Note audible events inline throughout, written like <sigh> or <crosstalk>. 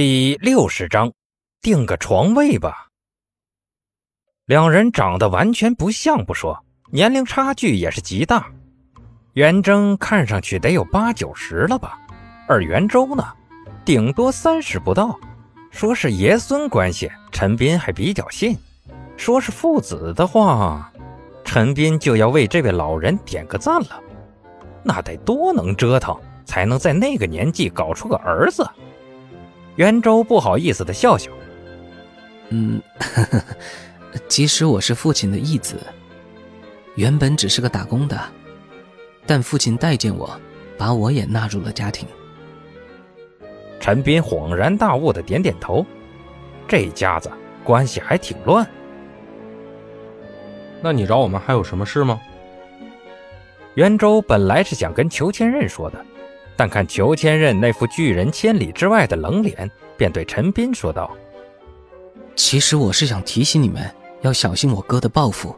第六十章，定个床位吧。两人长得完全不像不说，年龄差距也是极大。元征看上去得有八九十了吧，而元周呢，顶多三十不到。说是爷孙关系，陈斌还比较信；说是父子的话，陈斌就要为这位老人点个赞了。那得多能折腾，才能在那个年纪搞出个儿子？袁周不好意思的笑笑，嗯，<laughs> 即使我是父亲的义子，原本只是个打工的，但父亲待见我，把我也纳入了家庭。陈斌恍然大悟的点点头，这家子关系还挺乱。那你找我们还有什么事吗？袁周本来是想跟裘千仞说的。但看裘千仞那副拒人千里之外的冷脸，便对陈斌说道：“其实我是想提醒你们要小心我哥的报复。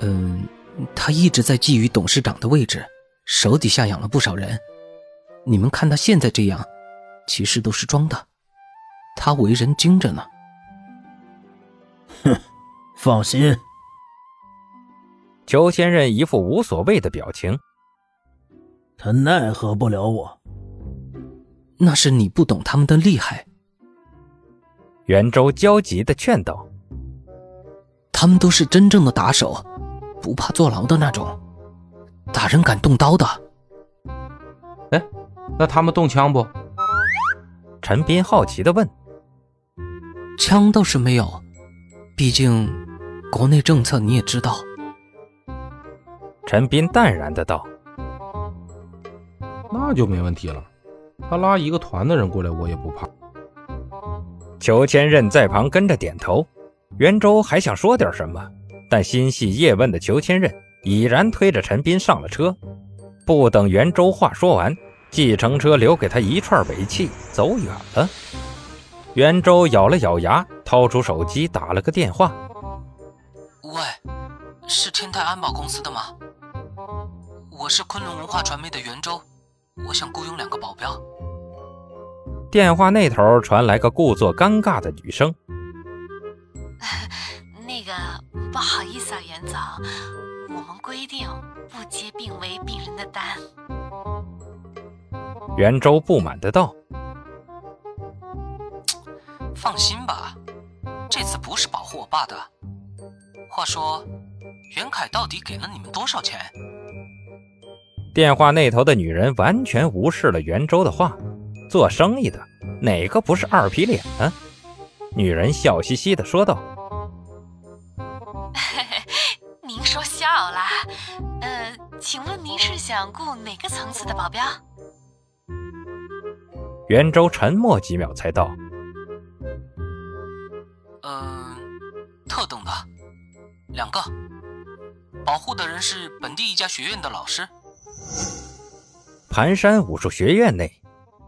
嗯，他一直在觊觎董事长的位置，手底下养了不少人。你们看他现在这样，其实都是装的。他为人精着呢。”哼，放心。裘千仞一副无所谓的表情。他奈何不了我，那是你不懂他们的厉害。袁周焦急的劝道：“他们都是真正的打手，不怕坐牢的那种，打人敢动刀的。”哎，那他们动枪不？陈斌好奇的问。枪倒是没有，毕竟国内政策你也知道。陈斌淡然的道。那就没问题了，他拉一个团的人过来，我也不怕。裘千仞在旁跟着点头。袁周还想说点什么，但心系叶问的裘千仞已然推着陈斌上了车。不等袁周话说完，计程车留给他一串尾气，走远了。袁周咬了咬牙，掏出手机打了个电话：“喂，是天泰安保公司的吗？我是昆仑文化传媒的袁周。”我想雇佣两个保镖。电话那头传来个故作尴尬的女声：<laughs> “那个不好意思啊，袁总，我们规定不接病危病人的单。”袁周不满的道：“放心吧，这次不是保护我爸的。话说，袁凯到底给了你们多少钱？”电话那头的女人完全无视了袁周的话，做生意的哪个不是二皮脸呢？女人笑嘻嘻的说道：“ <laughs> 您说笑了？呃，请问您是想雇哪个层次的保镖？”袁周沉默几秒才道：“嗯，特等的，两个，保护的人是本地一家学院的老师。”盘山武术学院内，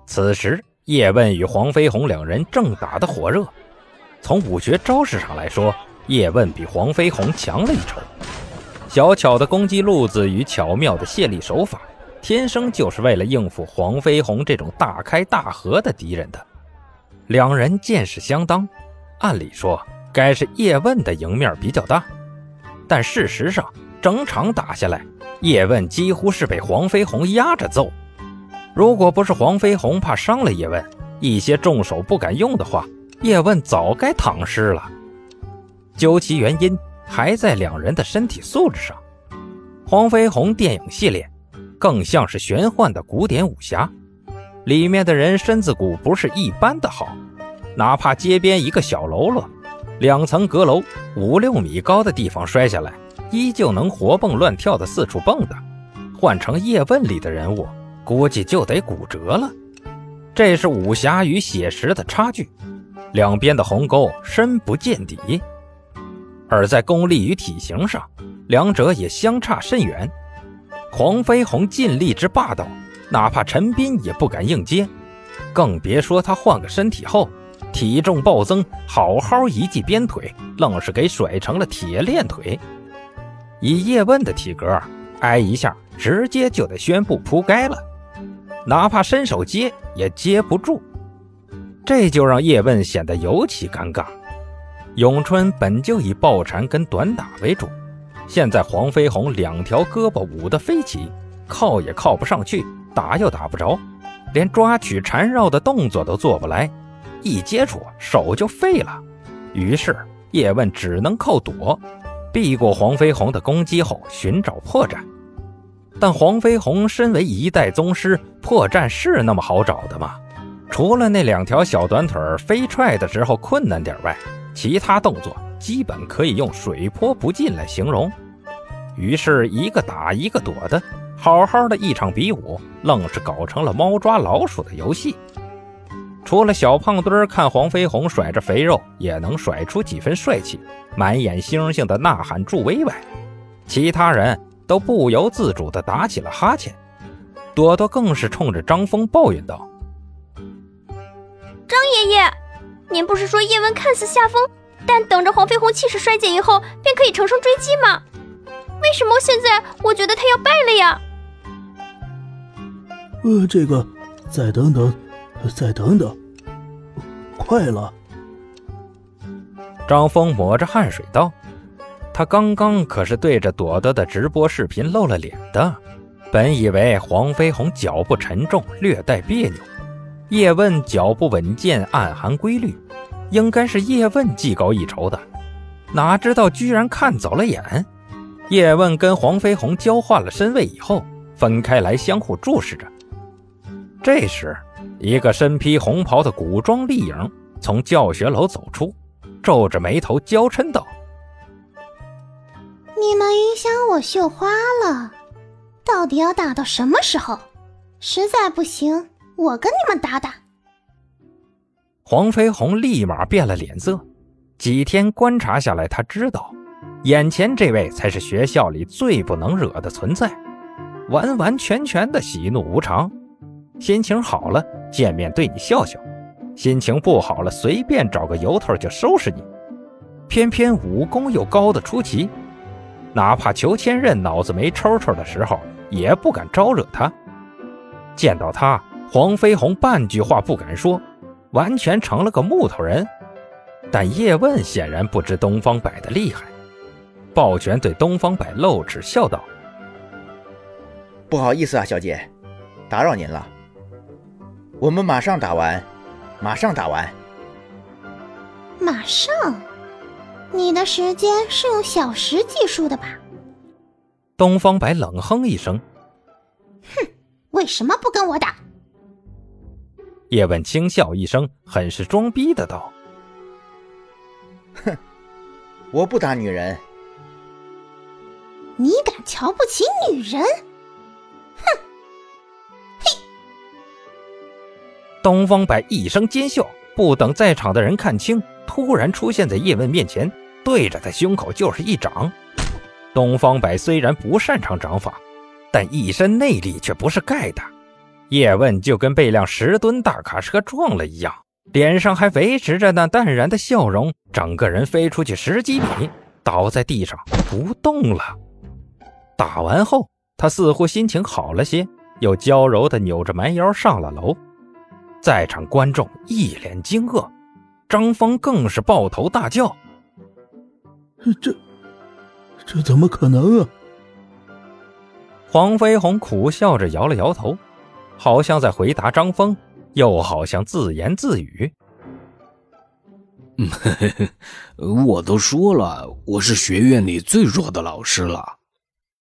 此时叶问与黄飞鸿两人正打得火热。从武学招式上来说，叶问比黄飞鸿强了一筹。小巧的攻击路子与巧妙的卸力手法，天生就是为了应付黄飞鸿这种大开大合的敌人的。两人见识相当，按理说该是叶问的赢面比较大，但事实上整场打下来。叶问几乎是被黄飞鸿压着揍，如果不是黄飞鸿怕伤了叶问，一些重手不敢用的话，叶问早该躺尸了。究其原因，还在两人的身体素质上。黄飞鸿电影系列更像是玄幻的古典武侠，里面的人身子骨不是一般的好，哪怕街边一个小喽啰，两层阁楼五六米高的地方摔下来。依旧能活蹦乱跳的四处蹦跶，换成叶问里的人物，估计就得骨折了。这是武侠与写实的差距，两边的鸿沟深不见底。而在功力与体型上，两者也相差甚远。黄飞鸿尽力之霸道，哪怕陈斌也不敢硬接，更别说他换个身体后，体重暴增，好好一记鞭腿，愣是给甩成了铁链腿。以叶问的体格，挨一下直接就得宣布扑街了，哪怕伸手接也接不住。这就让叶问显得尤其尴尬。咏春本就以抱缠跟短打为主，现在黄飞鸿两条胳膊舞得飞起，靠也靠不上去，打又打不着，连抓取缠绕的动作都做不来，一接触手就废了。于是叶问只能靠躲，避过黄飞鸿的攻击后寻找破绽。但黄飞鸿身为一代宗师，破绽是那么好找的吗？除了那两条小短腿飞踹的时候困难点外，其他动作基本可以用水泼不进来形容。于是，一个打一个躲的，好好的一场比武，愣是搞成了猫抓老鼠的游戏。除了小胖墩看黄飞鸿甩着肥肉也能甩出几分帅气，满眼星星的呐喊助威外，其他人都不由自主地打起了哈欠。朵朵更是冲着张峰抱怨道。张爷爷，您不是说叶问看似下风，但等着黄飞鸿气势衰减以后，便可以乘胜追击吗？为什么现在我觉得他要败了呀？呃，这个，再等等，再等等，快了。张峰抹着汗水道：“他刚刚可是对着朵朵的直播视频露了脸的，本以为黄飞鸿脚步沉重，略带别扭。”叶问脚步稳健，暗含规律，应该是叶问技高一筹的，哪知道居然看走了眼。叶问跟黄飞鸿交换了身位以后，分开来相互注视着。这时，一个身披红袍的古装丽影从教学楼走出，皱着眉头娇嗔道：“你们影响我绣花了，到底要打到什么时候？实在不行。”我跟你们打打。黄飞鸿立马变了脸色。几天观察下来，他知道，眼前这位才是学校里最不能惹的存在，完完全全的喜怒无常。心情好了，见面对你笑笑；心情不好了，随便找个由头就收拾你。偏偏武功又高的出奇，哪怕裘千仞脑子没抽抽的时候，也不敢招惹他。见到他。黄飞鸿半句话不敢说，完全成了个木头人。但叶问显然不知东方白的厉害，抱拳对东方白露齿笑道：“不好意思啊，小姐，打扰您了。我们马上打完，马上打完。马上？你的时间是用小时计数的吧？”东方白冷哼一声：“哼，为什么不跟我打？”叶问轻笑一声，很是装逼的道：“哼，我不打女人。你敢瞧不起女人？哼！嘿！”东方白一声尖笑，不等在场的人看清，突然出现在叶问面前，对着他胸口就是一掌。东方白虽然不擅长掌法，但一身内力却不是盖的。叶问就跟被辆十吨大卡车撞了一样，脸上还维持着那淡然的笑容，整个人飞出去十几米，倒在地上不动了。打完后，他似乎心情好了些，又娇柔地扭着蛮腰上了楼。在场观众一脸惊愕，张峰更是抱头大叫：“这，这怎么可能啊？”黄飞鸿苦笑着摇了摇头。好像在回答张峰，又好像自言自语：“ <laughs> 我都说了，我是学院里最弱的老师了。”